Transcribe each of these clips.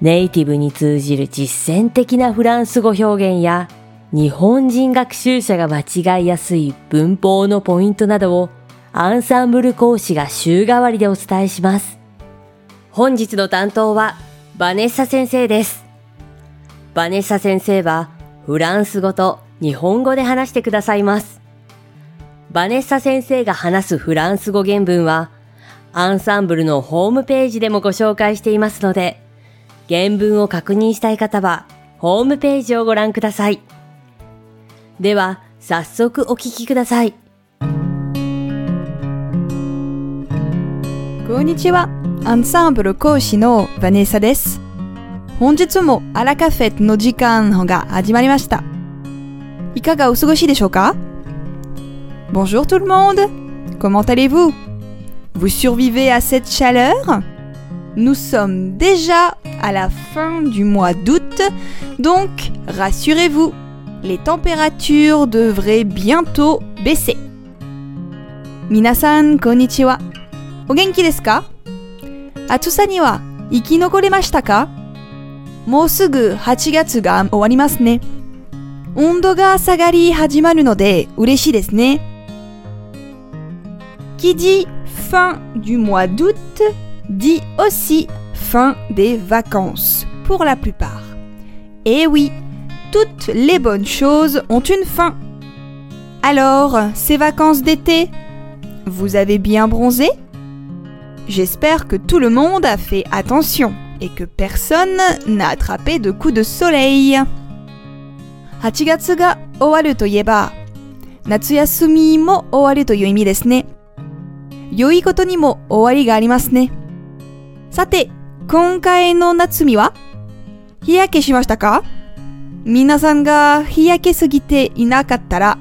ネイティブに通じる実践的なフランス語表現や日本人学習者が間違いやすい文法のポイントなどをアンサンブル講師が週替わりでお伝えします。本日の担当はバネッサ先生です。バネッサ先生はフランス語と日本語で話してくださいます。バネッサ先生が話すフランス語原文はアンサンブルのホームページでもご紹介していますので、原文を確認したい方は、ホームページをご覧ください。では、早速お聞きください。こんにちは。アンサンブル講師のヴァネッサです。本日もアラカフェの時間が始まりました。いかがお過ごしでしょうか？Bonjour tout le monde Comment allez-vous Vous survivez à cette chaleur Nous sommes déjà à la fin du mois d'août, donc rassurez-vous, les températures devraient bientôt baisser. 皆さん、こんにちは。お元気ですか暑さには生き残れましたかもうすぐ8月が終わりますね。温度が下がり始まるので嬉しいですね。Qui dit fin du mois d'août dit aussi fin des vacances, pour la plupart. Et oui, toutes les bonnes choses ont une fin. Alors, ces vacances d'été, vous avez bien bronzé J'espère que tout le monde a fait attention et que personne n'a attrapé de coups de soleil. 8月が終わるといえば、夏休みも終わるという意味ですね。良いことにも終わりがありますね。 さて、今回の夏みは日焼けしましたか皆さんが日焼けすぎていなかったら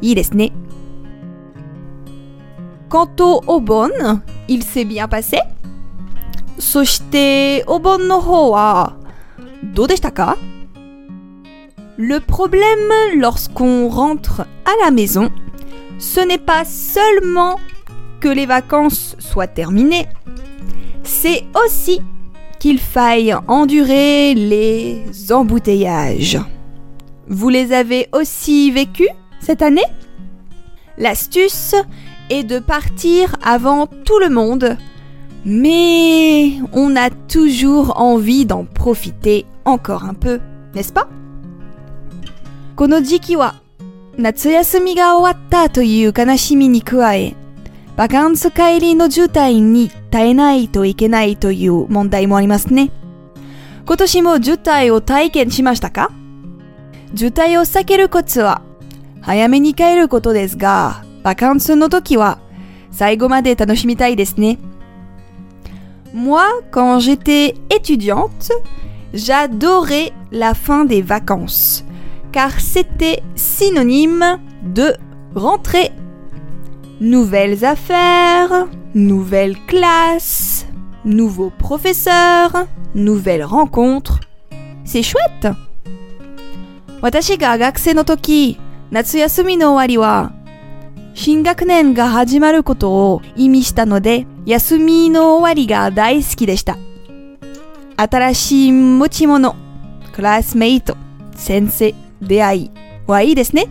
いいですね。Quant au Obon, il s'est bien passé. そして、お盆の方は、どうでしたか Le problème lorsqu'on rentre à la maison, ce n'est pas seulement que les vacances soient terminées, c'est aussi qu'il faille endurer les embouteillages. Vous les avez aussi vécus cette année L'astuce est de partir avant tout le monde, mais on a toujours envie d'en profiter encore un peu, n'est-ce pas この時期は夏休みが終わったという悲しみに加え、 バカンス帰りの渋滞に耐えないといけないという問題もありますね。今年も渋滞を体験しましたか？渋滞を避けるコツは早めに帰ることですが、バカンスの時は最後まで楽しみたいですね。Moi, quand j'étais étudiante, j'adorais la fin des vacances, car c'était synonyme de rentrée. Nouvelles affaires, nouvelle classe, nouveau professeur, nouvelle rencontre. C'est chouette! 私が学生の時、夏休みの終わりは、新学年が始まることを意味したので、休みの終わりが大好きでした。新しい持ち物、クラスメイト、先生、出会いはいいですね。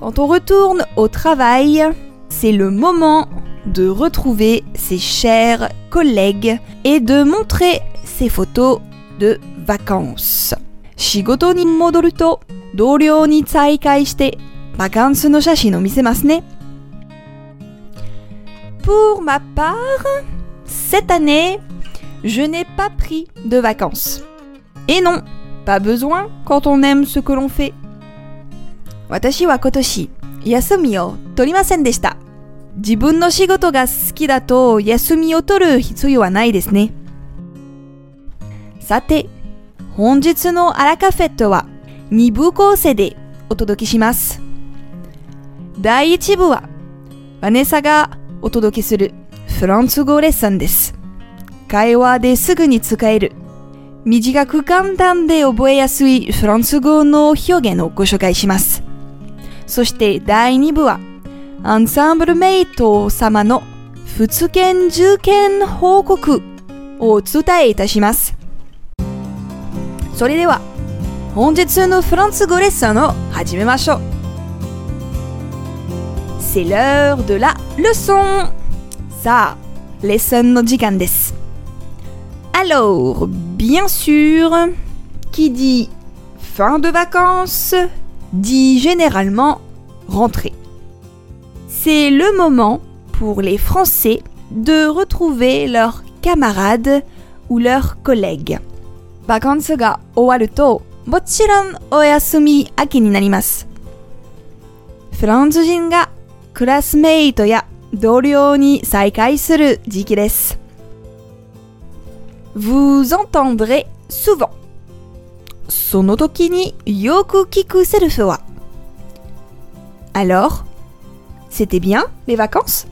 Quand on retourne au travail, c'est le moment de retrouver ses chers collègues et de montrer ses photos de vacances. Shigoto. Pour ma part, cette année, je n'ai pas pris de vacances. Et non, pas besoin quand on aime ce que l'on fait. 私は今年、休みを取りませんでした。自分の仕事が好きだと休みを取る必要はないですね。さて、本日のアラカフェットは2部構成でお届けします。第1部はバネサがお届けするフランス語レッスンです。会話ですぐに使える短く簡単で覚えやすいフランス語の表現をご紹介します。そして第2部はアンサンブルメイト様の仏研受験報告をお伝えいたします。それでは本日のフランス語レッスンを始めましょう。C'est l'heure de la leçon! さあ、レッスンの時間です。Alors, bien sûr, qui dit fin de vacances dit généralement rentrée. C'est le moment pour les Français de retrouver leurs camarades ou leurs collègues. バカンスが終わると、もちろんお休み明けになります。フランス人がクラスメイトや同僚に再会する時期です。Vous entendrez souvent. その時によく聞くセルフは Alors, c'était bien les vacances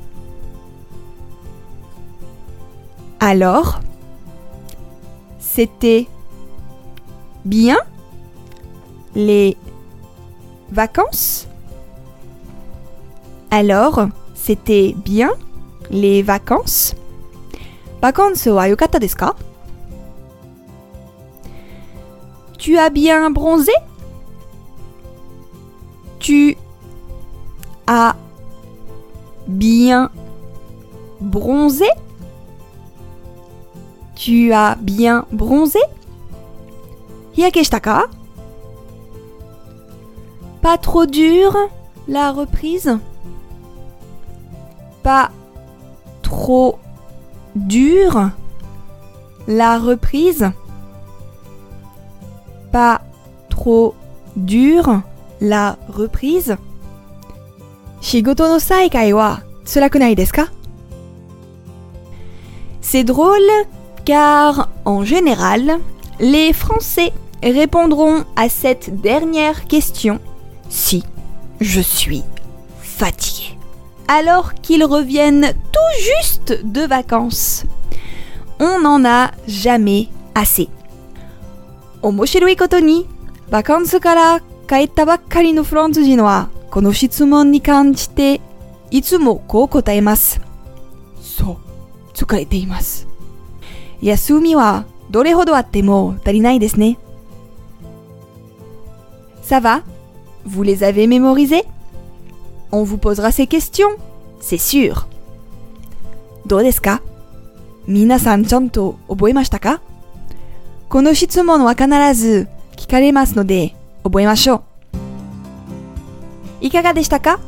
Alors, c'était bien les vacances Alors, c'était bien les vacances バカンスは良かったですか Tu as bien bronzé? Tu as bien bronzé? Tu as bien bronzé? Yakeshtaka Pas trop dur la reprise. Pas trop dur la reprise trop dure la reprise. Shigoto no saikai wa tsurakunai desu? C'est drôle car en général, les Français répondront à cette dernière question si je suis fatigué. Alors qu'ils reviennent tout juste de vacances. On n'en a jamais assez. 面白いことに、バカンスから帰ったばっかりのフランス人は、この質問に関して、いつもこう答えます。そう、疲れています。休みはどれほどあっても足りないですね。Ça va? Vous les avez mémorisés? On vous posera ces questions, c'est sûr. どうですか？皆さんちゃんと覚えましたか？この質問は必ず聞かれますので覚えましょう。いかがでしたか？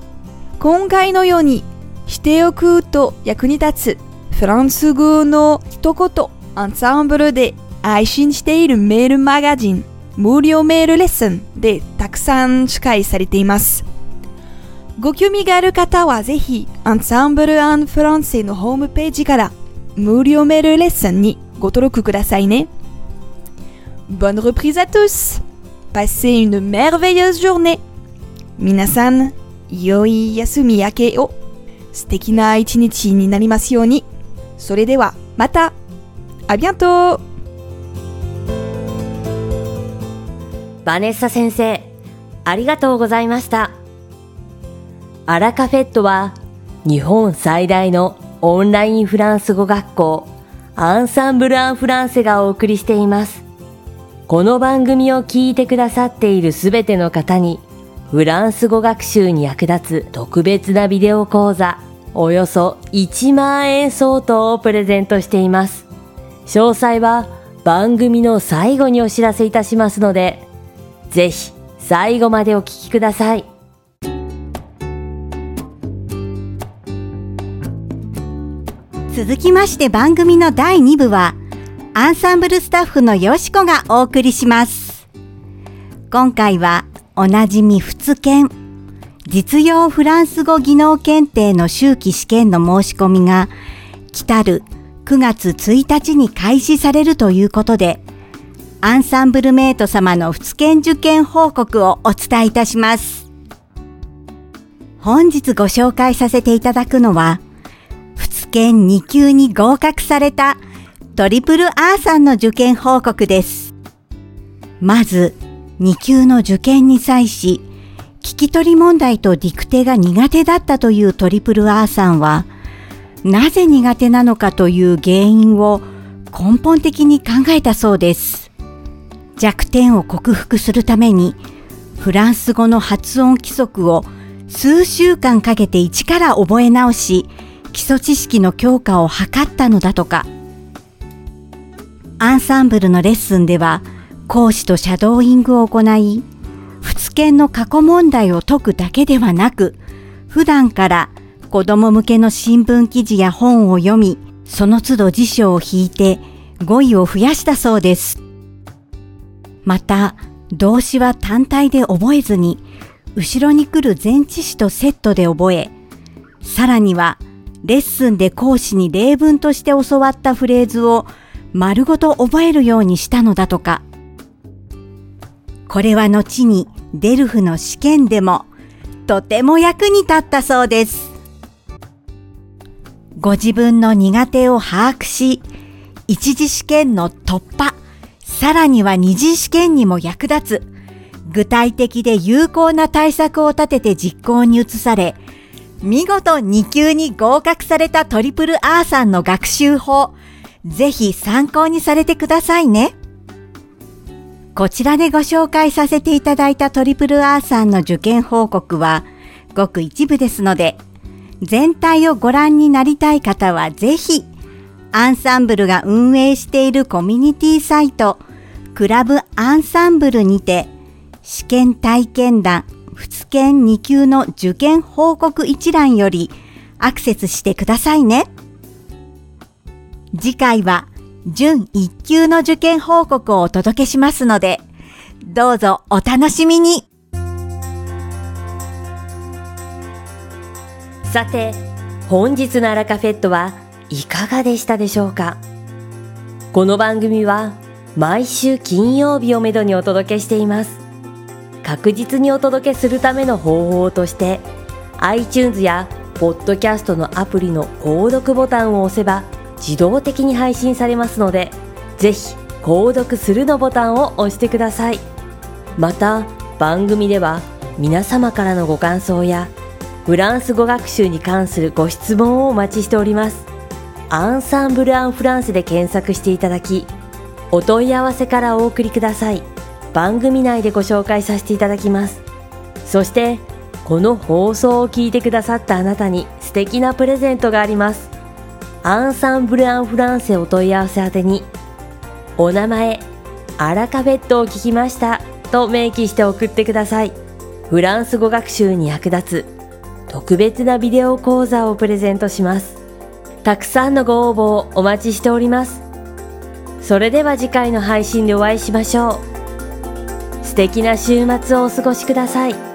今回のようにしておくと役に立つフランス語の一言アンサンブルで配信しているメールマガジン無料メールレッスンでたくさん司会されています。ご興味がある方はぜひアンサンブル・フランセのホームページから無料メールレッスンにご登録くださいね。Bonne reprise à tous! Passez une merveilleuse journée! 皆さん、良い休み明けを素敵な一日になりますように。それではまた À bientôt! バネッサ先生、ありがとうございました。アラカフェットは日本最大のオンラインフランス語学校アンサンブル・アン・フランセがお送りしています。この番組を聞いてくださっているすべての方にフランス語学習に役立つ特別なビデオ講座およそ1万円相当をプレゼントしています。詳細は番組の最後にお知らせいたしますので、ぜひ最後までお聞きください。続きまして番組の第2部は、アンサンブルスタッフのよしこがお送りします。今回は、おなじみ仏研、実用フランス語技能検定の秋季試験の申し込みが、来たる9月1日に開始されるということで、アンサンブルメイト様の仏研受験報告をお伝えいたします。本日ご紹介させていただくのは、仏研2級に合格されたトリプル R さんの受験報告です。まず、2級の受験に際し、聞き取り問題とディクテが苦手だったというトリプル R さんは、なぜ苦手なのかという原因を根本的に考えたそうです。弱点を克服するために、フランス語の発音規則を数週間かけて一から覚え直し、基礎知識の強化を図ったのだとか。アンサンブルのレッスンでは、講師とシャドーイングを行い、仏研の過去問題を解くだけではなく、普段から子供向けの新聞記事や本を読み、その都度辞書を引いて語彙を増やしたそうです。また、動詞は単体で覚えずに、後ろに来る前置詞とセットで覚え、さらには、レッスンで講師に例文として教わったフレーズを丸ごと覚えるようにしたのだとか。これは後にデルフの試験でもとても役に立ったそうです。ご自分の苦手を把握し、一次試験の突破、さらには二次試験にも役立つ、具体的で有効な対策を立てて実行に移され、見事2級に合格されたトリプル R さんの学習法、ぜひ参考にされてくださいね。こちらでご紹介させていただいたトリプル R さんの受験報告は、ごく一部ですので、全体をご覧になりたい方はぜひ、アンサンブルが運営しているコミュニティサイト、クラブアンサンブルにて、試験体験談、仏研2級の受験報告一覧よりアクセスしてくださいね。次回は準1級の受験報告をお届けしますので、どうぞお楽しみにさて、本日のアラカフェットはいかがでしたでしょうか？この番組は毎週金曜日をめどにお届けしています。確実にお届けするための方法として iTunes やポッドキャストのアプリの購読ボタンを押せば自動的に配信されますのでぜひ購読するのボタンを押してくださいまた番組では皆様からのご感想やフランス語学習に関するご質問をお待ちしております。アンサンブル・アン・フランスで検索していただき、お問い合わせからお送りください。番組内でご紹介させていただきます。そして、この放送を聞いてくださったあなたに素敵なプレゼントがあります。アンサンブル・アン・フランセお問い合わせ宛てに、お名前、アラカフェットを聞きましたと明記して送ってください。フランス語学習に役立つ特別なビデオ講座をプレゼントします。たくさんのご応募をお待ちしております。それでは次回の配信でお会いしましょう。素敵な週末をお過ごしください。